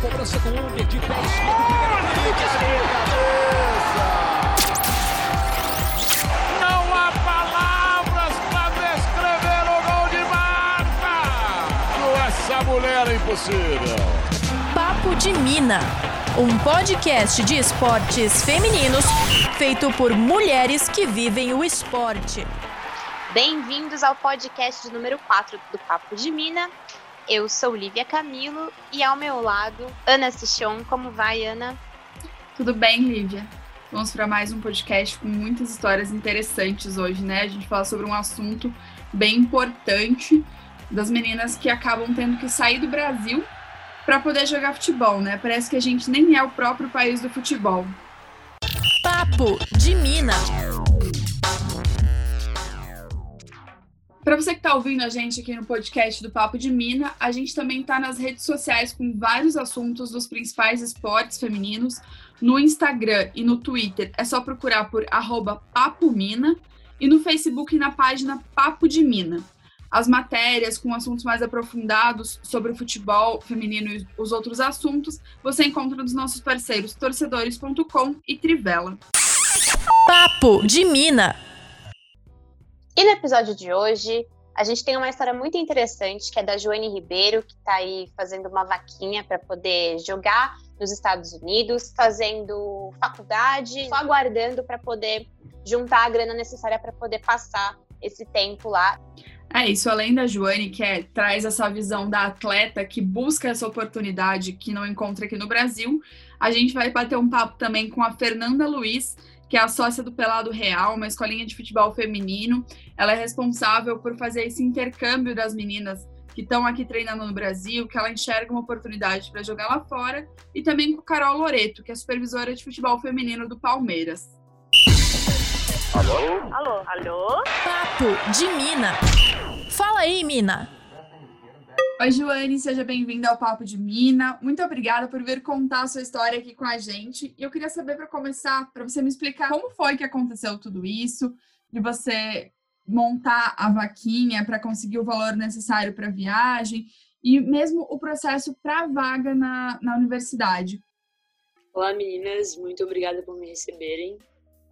cobrança do Under de pé Não há palavras para descrever o gol de Marta! Essa mulher é impossível. Papo de Mina. Um podcast de esportes femininos feito por mulheres que vivem o esporte. Bem-vindos ao podcast número 4 do Papo de Mina. Eu sou Lívia Camilo e ao meu lado, Ana Sichon. Como vai, Ana? Tudo bem, Lívia? Vamos para mais um podcast com muitas histórias interessantes hoje, né? A gente fala sobre um assunto bem importante das meninas que acabam tendo que sair do Brasil para poder jogar futebol, né? Parece que a gente nem é o próprio país do futebol. Papo de Mina. Para você que está ouvindo a gente aqui no podcast do Papo de Mina, a gente também está nas redes sociais com vários assuntos dos principais esportes femininos. No Instagram e no Twitter é só procurar por arroba Papo Mina e no Facebook na página Papo de Mina. As matérias com assuntos mais aprofundados sobre o futebol feminino e os outros assuntos você encontra nos nossos parceiros torcedores.com e Trivela. Papo de Mina. E no episódio de hoje, a gente tem uma história muito interessante que é da Joane Ribeiro, que está aí fazendo uma vaquinha para poder jogar nos Estados Unidos, fazendo faculdade, só aguardando para poder juntar a grana necessária para poder passar esse tempo lá. É isso, além da Joane, que é, traz essa visão da atleta que busca essa oportunidade que não encontra aqui no Brasil, a gente vai bater um papo também com a Fernanda Luiz, que é a sócia do Pelado Real, uma escolinha de futebol feminino. Ela é responsável por fazer esse intercâmbio das meninas que estão aqui treinando no Brasil, que ela enxerga uma oportunidade para jogar lá fora, e também com Carol Loreto, que é supervisora de futebol feminino do Palmeiras. Alô? Alô? Alô? Papo de Mina. Fala aí, Mina. Oi, Joane, seja bem-vinda ao Papo de Mina. Muito obrigada por vir contar a sua história aqui com a gente. E eu queria saber, para começar, para você me explicar como foi que aconteceu tudo isso, de você montar a vaquinha para conseguir o valor necessário para a viagem e mesmo o processo para a vaga na, na universidade. Olá, meninas. Muito obrigada por me receberem.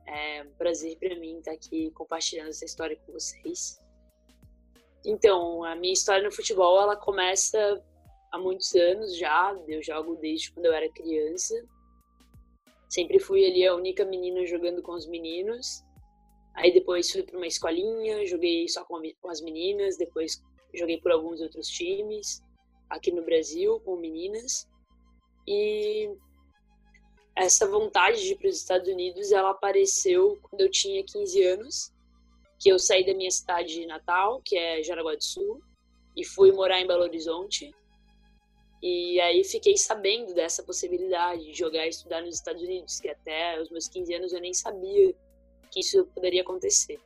É um prazer para mim estar aqui compartilhando essa história com vocês. Então, a minha história no futebol, ela começa há muitos anos já, eu jogo desde quando eu era criança. Sempre fui ali a única menina jogando com os meninos. Aí depois fui para uma escolinha, joguei só com as meninas, depois joguei por alguns outros times aqui no Brasil com meninas. E essa vontade de ir para os Estados Unidos, ela apareceu quando eu tinha 15 anos que eu saí da minha cidade natal, que é Jaraguá do Sul, e fui morar em Belo Horizonte. E aí fiquei sabendo dessa possibilidade de jogar e estudar nos Estados Unidos, que até os meus 15 anos eu nem sabia que isso poderia acontecer.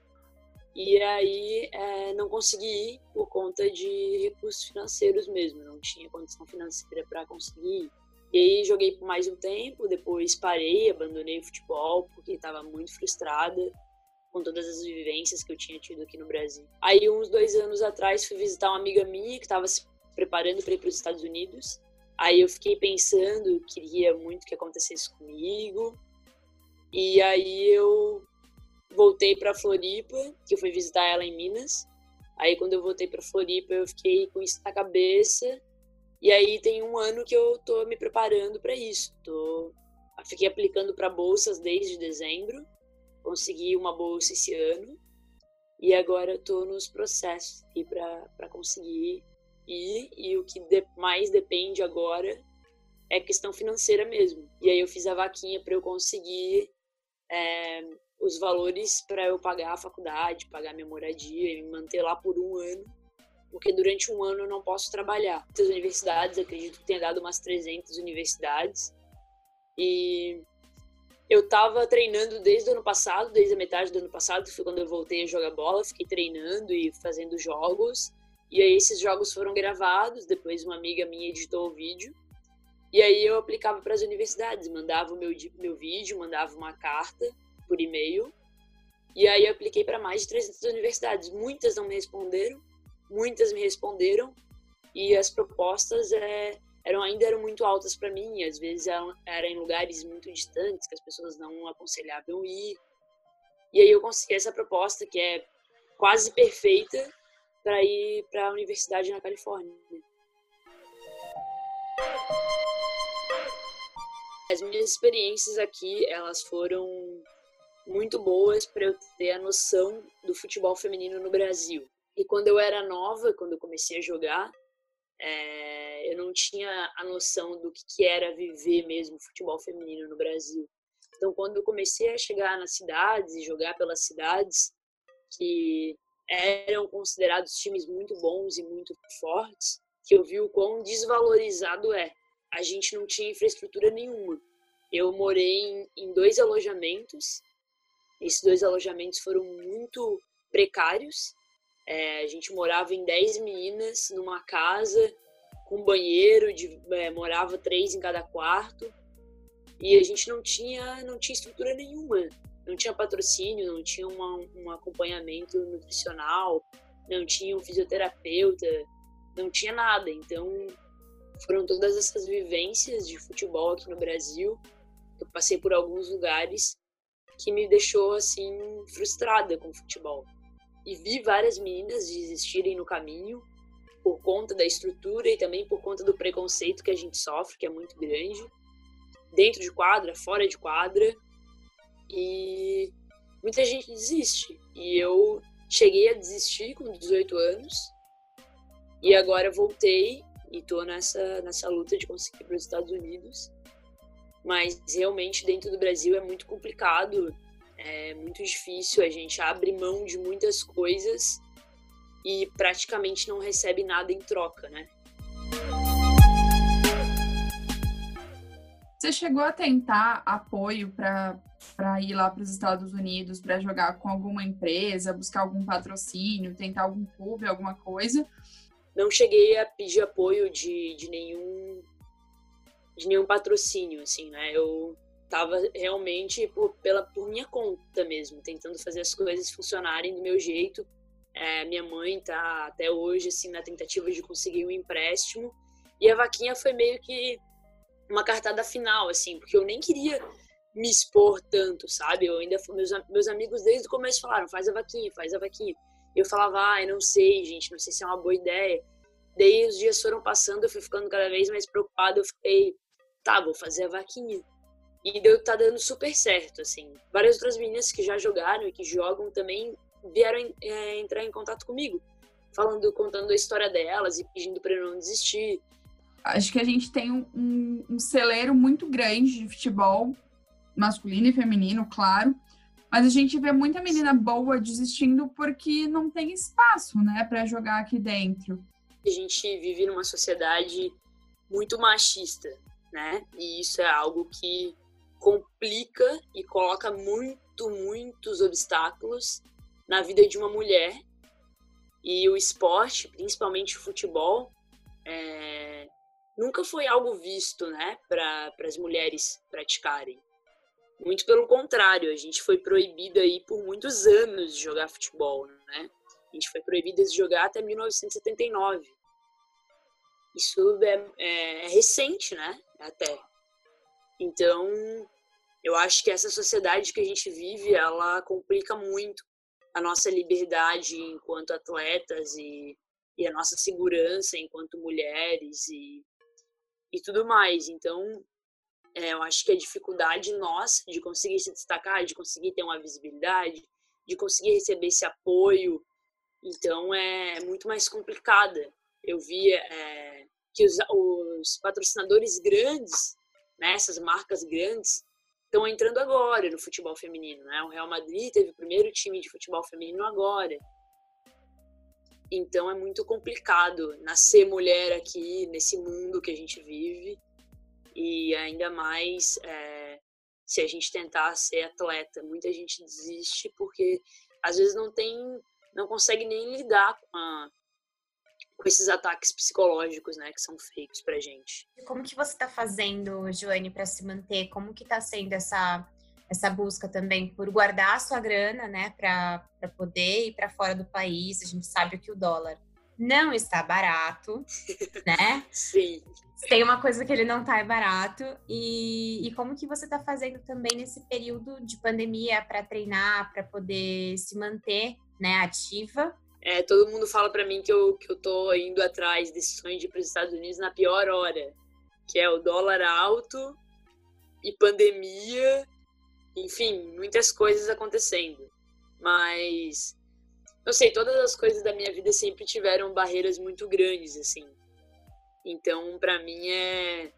E aí é, não consegui ir por conta de recursos financeiros mesmo, não tinha condição financeira para conseguir ir. E aí joguei por mais um tempo, depois parei, abandonei o futebol porque estava muito frustrada com todas as vivências que eu tinha tido aqui no Brasil. Aí, uns dois anos atrás, fui visitar uma amiga minha que estava se preparando para ir para os Estados Unidos. Aí eu fiquei pensando, queria muito que acontecesse comigo. E aí eu voltei para Floripa, que eu fui visitar ela em Minas. Aí quando eu voltei para Floripa, eu fiquei com isso na cabeça. E aí tem um ano que eu tô me preparando para isso. Tô fiquei aplicando para bolsas desde dezembro consegui uma bolsa esse ano e agora estou nos processos para conseguir ir e o que de, mais depende agora é questão financeira mesmo. E aí eu fiz a vaquinha para eu conseguir é, os valores para eu pagar a faculdade, pagar minha moradia e me manter lá por um ano, porque durante um ano eu não posso trabalhar. Muitas universidades, acredito que tenha dado umas 300 universidades, e eu tava treinando desde o ano passado, desde a metade do ano passado, que foi quando eu voltei a jogar bola, fiquei treinando e fazendo jogos. E aí esses jogos foram gravados, depois uma amiga minha editou o vídeo. E aí eu aplicava para as universidades, mandava o meu, meu vídeo, mandava uma carta por e-mail. E aí eu apliquei para mais de 300 universidades. Muitas não me responderam, muitas me responderam. E as propostas é, eram ainda eram muito altas para mim, às vezes eram, eram em lugares muito distantes que as pessoas não aconselhavam ir. E aí eu consegui essa proposta que é quase perfeita para ir para a universidade na Califórnia. As minhas experiências aqui, elas foram muito boas para eu ter a noção do futebol feminino no Brasil. E quando eu era nova, quando eu comecei a jogar, é, eu não tinha a noção do que, que era viver mesmo futebol feminino no Brasil. Então, quando eu comecei a chegar nas cidades e jogar pelas cidades, que eram considerados times muito bons e muito fortes, que eu vi o quão desvalorizado é. A gente não tinha infraestrutura nenhuma. Eu morei em, em dois alojamentos. Esses dois alojamentos foram muito precários. É, a gente morava em 10 meninas numa casa com banheiro, de, é, morava três em cada quarto. E a gente não tinha, não tinha estrutura nenhuma não tinha patrocínio, não tinha uma, um acompanhamento nutricional, não tinha um fisioterapeuta, não tinha nada. Então, foram todas essas vivências de futebol aqui no Brasil. Eu passei por alguns lugares que me deixou assim frustrada com o futebol. E vi várias meninas desistirem no caminho por conta da estrutura e também por conta do preconceito que a gente sofre, que é muito grande, dentro de quadra, fora de quadra. E muita gente desiste. E eu cheguei a desistir com 18 anos. E agora voltei e tô nessa, nessa luta de conseguir para os Estados Unidos. Mas realmente dentro do Brasil é muito complicado, é muito difícil. A gente abre mão de muitas coisas e praticamente não recebe nada em troca, né? Você chegou a tentar apoio para ir lá para os Estados Unidos para jogar com alguma empresa, buscar algum patrocínio, tentar algum clube, alguma coisa? Não cheguei a pedir apoio de, de nenhum de nenhum patrocínio, assim, né? Eu tava realmente por, pela, por minha conta mesmo, tentando fazer as coisas funcionarem do meu jeito. É, minha mãe tá até hoje, assim, na tentativa de conseguir um empréstimo. E a vaquinha foi meio que uma cartada final, assim, porque eu nem queria me expor tanto, sabe? Eu ainda meus, meus amigos desde o começo falaram, faz a vaquinha, faz a vaquinha. Eu falava, ai, não sei, gente, não sei se é uma boa ideia. Daí os dias foram passando, eu fui ficando cada vez mais preocupada, eu fiquei, tá, vou fazer a vaquinha. E deu, tá dando super certo, assim. Várias outras meninas que já jogaram e que jogam também vieram é, entrar em contato comigo, falando, contando a história delas e pedindo para eu não desistir acho que a gente tem um, um, celeiro muito grande de futebol masculino e feminino, claro. Mas a gente vê muita menina boa desistindo porque não tem espaço, né, para jogar aqui dentro. A gente vive numa sociedade muito machista, né? E isso é algo que complica e coloca muito, muitos obstáculos na vida de uma mulher. E o esporte, principalmente o futebol, é, nunca foi algo visto, né, para as mulheres praticarem. Muito pelo contrário, a gente foi proibida aí por muitos anos de jogar futebol, né? A gente foi proibida de jogar até 1979. Isso é, é, é recente, né? Até. Então, eu acho que essa sociedade que a gente vive, ela complica muito a nossa liberdade enquanto atletas e, e a nossa segurança enquanto mulheres e e tudo mais. Então, é, eu acho que a dificuldade nossa de conseguir se destacar, de conseguir ter uma visibilidade, de conseguir receber esse apoio, então é muito mais complicada. Eu vi é, que os, os, patrocinadores grandes, né, essas marcas grandes, estão entrando agora no futebol feminino. Né? O Real Madrid teve o primeiro time de futebol feminino agora. Então é muito complicado nascer mulher aqui nesse mundo que a gente vive e ainda mais é, se a gente tentar ser atleta. Muita gente desiste porque às vezes não tem, não consegue nem lidar com, a, com esses ataques psicológicos, né, que são feitos pra gente. Como que você está fazendo, Joane, para se manter? Como que está sendo essa essa busca também por guardar a sua grana, né, para poder ir para fora do país. A gente sabe que o dólar não está barato, né? Sim. Tem uma coisa que ele não tá é barato. E, e como que você tá fazendo também nesse período de pandemia para treinar, para poder se manter né, ativa? É, todo mundo fala para mim que eu, que eu tô indo atrás desse sonho de ir para os Estados Unidos na pior hora, que é o dólar alto e pandemia, enfim, muitas coisas acontecendo. Mas não sei, todas as coisas da minha vida sempre tiveram barreiras muito grandes, assim. Então, para mim é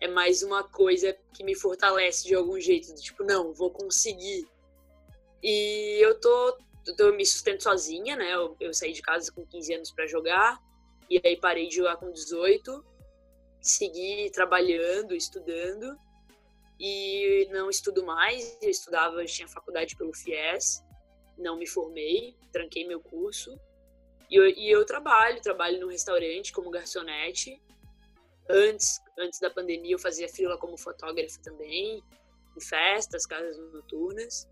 é mais uma coisa que me fortalece de algum jeito, tipo, não, vou conseguir. E eu tô, eu me sustento sozinha, né? Eu, eu saí de casa com 15 anos para jogar e aí parei de jogar com 18, segui trabalhando, estudando e não estudo mais. Eu estudava, eu tinha faculdade pelo FIES, não me formei, tranquei meu curso. E eu, e eu trabalho, trabalho no restaurante como garçonete. Antes, antes da pandemia eu fazia fila como fotógrafa também, em festas, casas noturnas.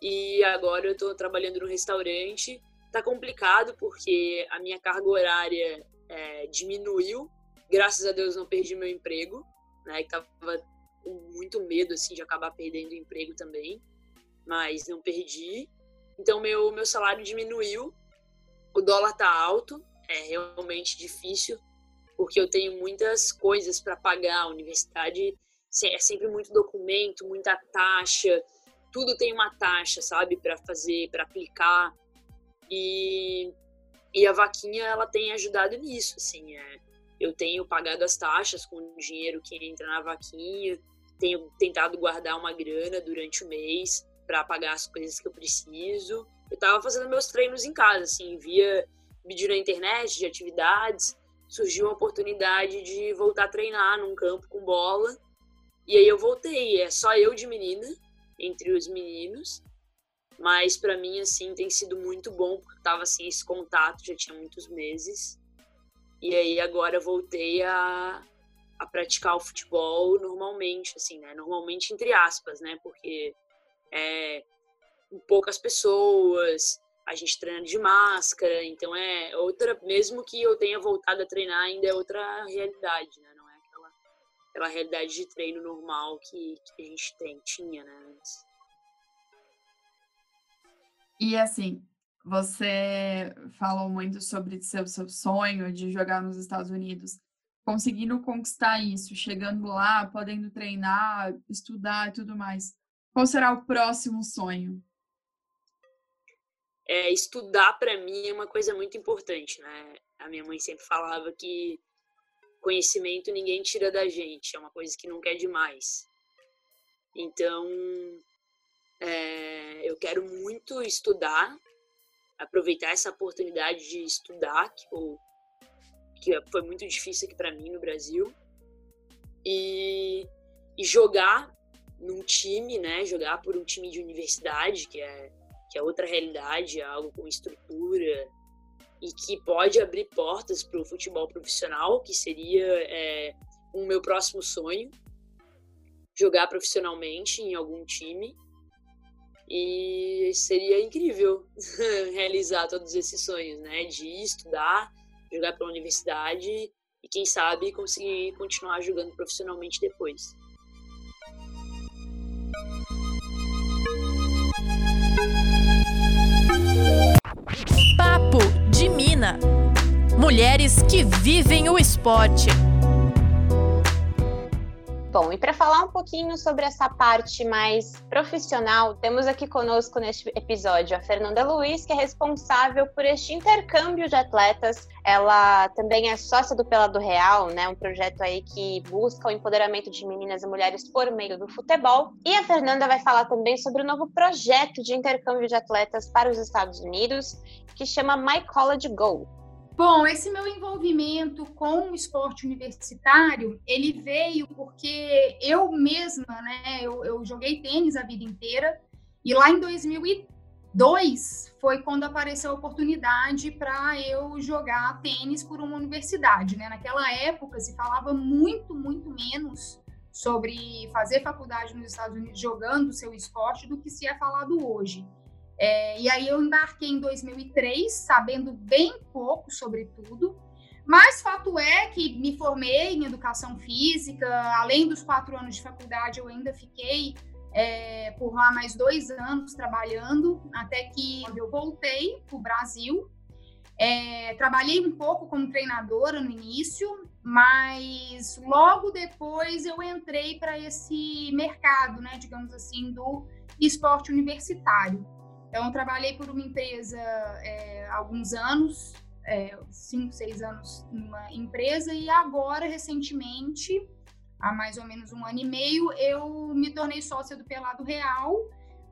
E agora eu estou trabalhando no restaurante. Tá complicado porque a minha carga horária é, diminuiu. Graças a Deus não perdi meu emprego, né? Que tava com muito medo assim de acabar perdendo o emprego também, mas não perdi. Então, meu, meu salário diminuiu, o dólar tá alto, é realmente difícil, porque eu tenho muitas coisas para pagar. A universidade é sempre muito documento, muita taxa, tudo tem uma taxa, sabe, para fazer, para aplicar. E, e a vaquinha, ela tem ajudado nisso, assim, é, eu tenho pagado as taxas com o dinheiro que entra na vaquinha, tenho tentado guardar uma grana durante o mês para pagar as coisas que eu preciso. Eu estava fazendo meus treinos em casa, assim, via vídeo na internet de atividades, surgiu uma oportunidade de voltar a treinar num campo com bola. E aí eu voltei, é só eu de menina entre os meninos. Mas para mim assim tem sido muito bom porque tava assim esse contato já tinha muitos meses. E aí agora voltei a a praticar o futebol normalmente, assim, né? Normalmente entre aspas, né? Porque é, poucas pessoas, a gente treina de máscara, então é outra, mesmo que eu tenha voltado a treinar, ainda é outra realidade, né? Não é realidade de treino normal que, que a gente tem, tinha, né? Antes. E assim, você falou muito sobre seu, seu sonho de jogar nos Estados Unidos. Conseguindo conquistar isso, chegando lá, podendo treinar, estudar e tudo mais. Qual será o próximo sonho? É, estudar para mim é uma coisa muito importante, né? A minha mãe sempre falava que conhecimento ninguém tira da gente, é uma coisa que nunca é demais. Então, é, eu quero muito estudar, aproveitar essa oportunidade de estudar, que, eu, que foi muito difícil aqui para mim no Brasil, e, e jogar num time, né, jogar por um time de universidade, que é, que é outra realidade, é algo com estrutura e que pode abrir portas para o futebol profissional, que seria é, um meu próximo sonho, jogar profissionalmente em algum time. E seria incrível realizar todos esses sonhos, né? De estudar, jogar pela universidade e, quem sabe, conseguir continuar jogando profissionalmente depois. Papo de Mina. Mulheres que vivem o esporte. Bom, e para falar um pouquinho sobre essa parte mais profissional, temos aqui conosco neste episódio a Fernanda Luiz, que é responsável por este intercâmbio de atletas. Ela também é sócia do Pelado Real, né, um projeto aí que busca o empoderamento de meninas e mulheres por meio do futebol. E a Fernanda vai falar também sobre o novo projeto de intercâmbio de atletas para os Estados Unidos, que chama My College Go. Bom, esse meu envolvimento com o esporte universitário, ele veio porque eu mesma, né, eu, eu joguei tênis a vida inteira, e lá em 2002 foi quando apareceu a oportunidade para eu jogar tênis por uma universidade, né? Naquela época se falava muito, muito menos sobre fazer faculdade nos Estados Unidos jogando o seu esporte do que se é falado hoje. É, e aí eu embarquei em 2003, sabendo bem pouco sobre tudo, mas fato é que me formei em educação física, além dos quatro anos de faculdade, eu ainda fiquei é, por lá mais dois anos trabalhando, até que eu voltei para o Brasil. É, trabalhei um pouco como treinadora no início, mas logo depois eu entrei para esse mercado, né, digamos assim, do esporte universitário. Então, trabalhei por uma empresa é, alguns anos, é, cinco, seis anos numa empresa, e agora, recentemente, há mais ou menos um ano e meio, eu me tornei sócia do Pelado Real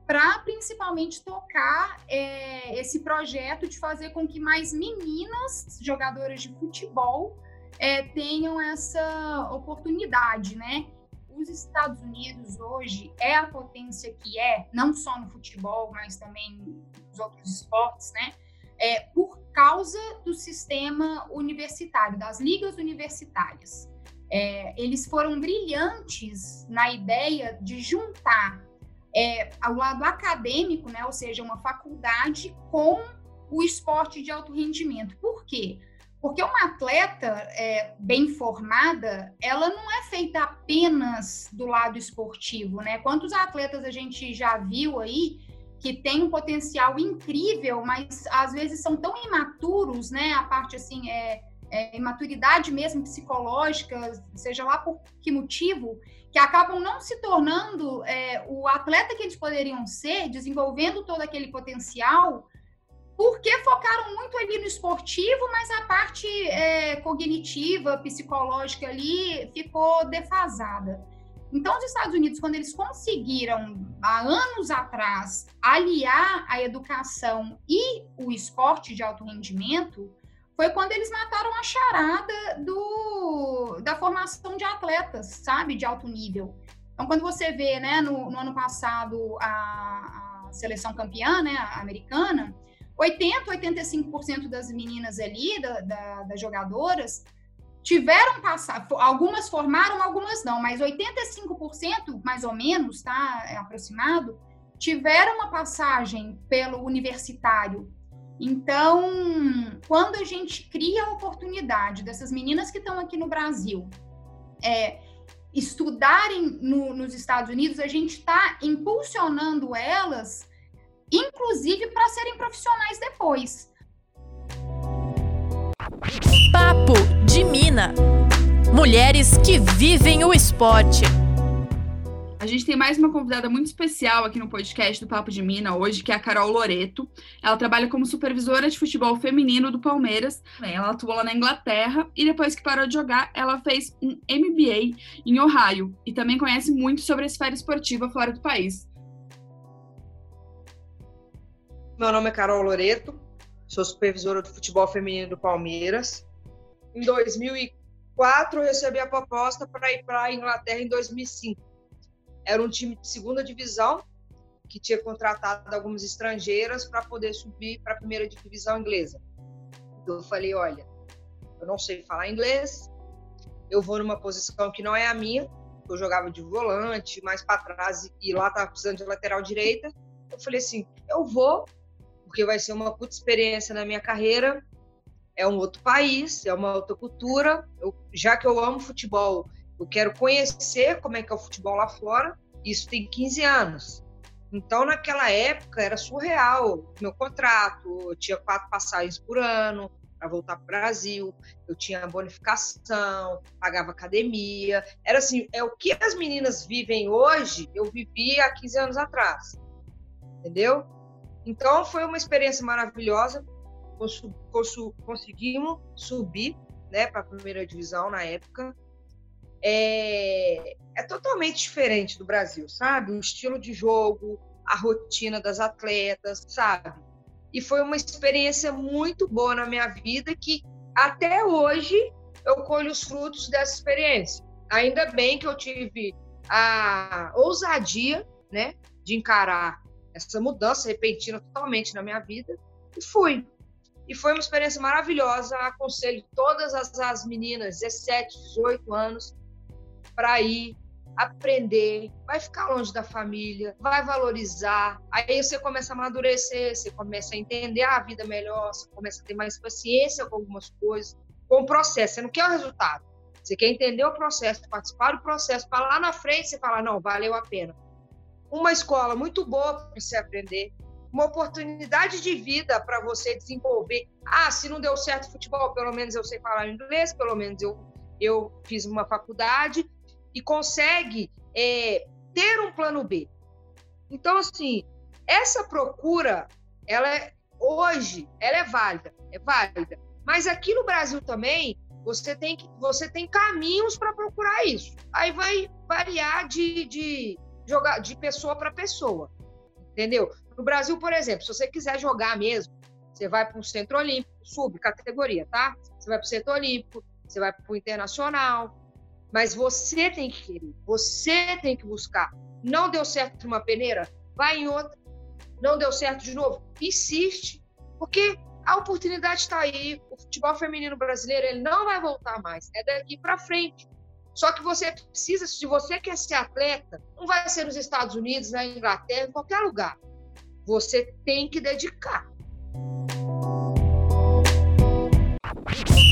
para principalmente tocar é, esse projeto de fazer com que mais meninas jogadoras de futebol é, tenham essa oportunidade, né? Os Estados Unidos hoje é a potência que é, não só no futebol, mas também nos outros esportes, né? É, por causa do sistema universitário, das ligas universitárias. É, eles foram brilhantes na ideia de juntar é, ao lado acadêmico, né, ou seja, uma faculdade com o esporte de alto rendimento. Por quê? Porque uma atleta é, bem formada, ela não é feita apenas do lado esportivo, né? Quantos atletas a gente já viu aí que tem um potencial incrível, mas às vezes são tão imaturos, né? A parte assim é é, imaturidade mesmo psicológica, seja lá por que motivo, que acabam não se tornando é, o atleta que eles poderiam ser, desenvolvendo todo aquele potencial, porque focaram muito ali no esportivo, mas a parte é, cognitiva, psicológica ali ficou defasada. Então, os Estados Unidos, quando eles conseguiram, há anos atrás, aliar a educação e o esporte de alto rendimento, foi quando eles mataram a charada do, da formação de atletas, sabe, de alto nível. Então, quando você vê, né, no, no ano passado, a, a, seleção campeã, né, americana, 80, 85% das meninas ali, da, da, das jogadoras, tiveram passado, algumas formaram, algumas não, mas 85%, mais ou menos, tá, é aproximado, tiveram uma passagem pelo universitário. Então, quando a gente cria a oportunidade dessas meninas que estão aqui no Brasil é, estudarem no, nos Estados Unidos, a gente está impulsionando elas, inclusive para serem profissionais depois. Papo de Mina. Mulheres que vivem o esporte. A gente tem mais uma convidada muito especial aqui no podcast do Papo de Mina hoje, que é a Carol Loreto. Ela trabalha como supervisora de futebol feminino do Palmeiras. Ela atuou lá na Inglaterra e depois que parou de jogar, ela fez um MBA em Ohio e também conhece muito sobre a esfera esportiva fora do país. Meu nome é Carol Loreto, sou supervisora do futebol feminino do Palmeiras. Em 2004, eu recebi a proposta para ir para a Inglaterra em 2005 era um time de segunda divisão que tinha contratado algumas estrangeiras para poder subir para a primeira divisão inglesa. Eu falei, olha, eu não sei falar inglês, eu vou numa posição que não é a minha, eu jogava de volante, mais para trás e lá estava precisando de lateral direita. Eu falei assim, eu vou, porque vai ser uma puta experiência na minha carreira, é um outro país, é uma outra cultura. Eu, já que eu amo futebol, eu quero conhecer como é que é o futebol lá fora. Isso tem 15 anos. Então, naquela época, era surreal. Meu contrato, eu tinha quatro passagens por ano para voltar para o Brasil, eu tinha bonificação, pagava academia. Era assim, é o que as meninas vivem hoje, eu vivi há 15 anos atrás. Entendeu? Então, foi uma experiência maravilhosa. Conseguimos subir né, para a primeira divisão na época é, é totalmente diferente do Brasil, sabe? O estilo de jogo, a rotina das atletas, sabe? E foi uma experiência muito boa na minha vida que até hoje eu colho os frutos dessa experiência. Ainda bem que eu tive a ousadia, né, de encarar essa mudança repentina totalmente na minha vida e fui. E foi uma experiência maravilhosa. Aconselho todas as, as meninas, 17, 18 anos, para ir aprender, vai ficar longe da família, vai valorizar. Aí você começa a amadurecer, você começa a entender a vida melhor, você começa a ter mais paciência com algumas coisas, com o processo. Você não quer o resultado. Você quer entender o processo, participar do processo, para lá na frente você falar, não, valeu a pena. Uma escola muito boa para você aprender, uma oportunidade de vida para você desenvolver. Ah, se não deu certo futebol, pelo menos eu sei falar inglês, pelo menos eu, eu fiz uma faculdade e consegue é, ter um plano B. Então, assim, essa procura, ela é, hoje, ela é válida, é válida. Mas aqui no Brasil também, você tem, você tem caminhos para procurar isso. Aí vai variar de, de, jogar, de pessoa para pessoa, entendeu? No Brasil, por exemplo, se você quiser jogar mesmo, você vai para um centro olímpico, subcategoria, tá? Você vai para o centro olímpico, você vai para o internacional, mas você tem que querer, você tem que buscar. Não deu certo numa peneira, vai em outra. Não deu certo de novo, insiste, porque a oportunidade está aí. O futebol feminino brasileiro ele não vai voltar mais, é daqui para frente. Só que você precisa, se você quer ser atleta, não vai ser nos Estados Unidos, na Inglaterra, em qualquer lugar. Você tem que dedicar.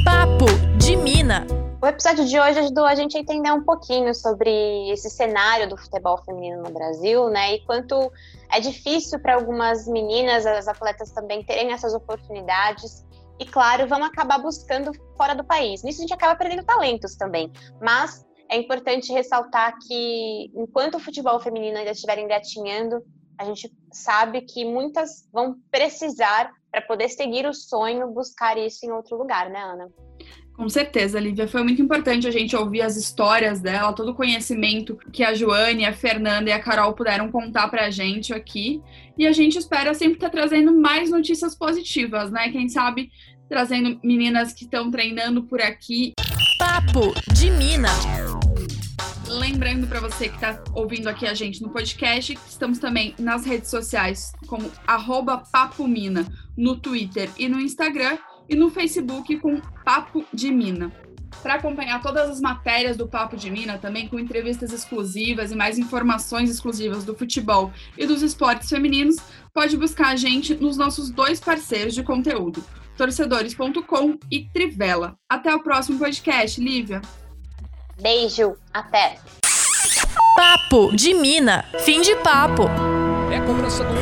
Papo de Mina. O episódio de hoje ajudou a gente a entender um pouquinho sobre esse cenário do futebol feminino no Brasil, né? E quanto é difícil para algumas meninas, as atletas também terem essas oportunidades. E claro, vão acabar buscando fora do país. Nisso a gente acaba perdendo talentos também. Mas é importante ressaltar que enquanto o futebol feminino ainda estiver engatinhando, a gente sabe que muitas vão precisar para poder seguir o sonho, buscar isso em outro lugar, né, Ana? Com certeza, Lívia. Foi muito importante a gente ouvir as histórias dela, todo o conhecimento que a Joane, a Fernanda e a Carol puderam contar pra gente aqui. E a gente espera sempre estar tá trazendo mais notícias positivas, né? Quem sabe trazendo meninas que estão treinando por aqui. Papo de Mina. Lembrando para você que está ouvindo aqui a gente no podcast, estamos também nas redes sociais como @papomina no Twitter e no Instagram e no Facebook com Papo de Mina. Para acompanhar todas as matérias do Papo de Mina, também com entrevistas exclusivas e mais informações exclusivas do futebol e dos esportes femininos, pode buscar a gente nos nossos dois parceiros de conteúdo, torcedores.com e Trivela. Até o próximo podcast, Lívia. Beijo, até. Papo de Mina. Fim de papo. É cobrança do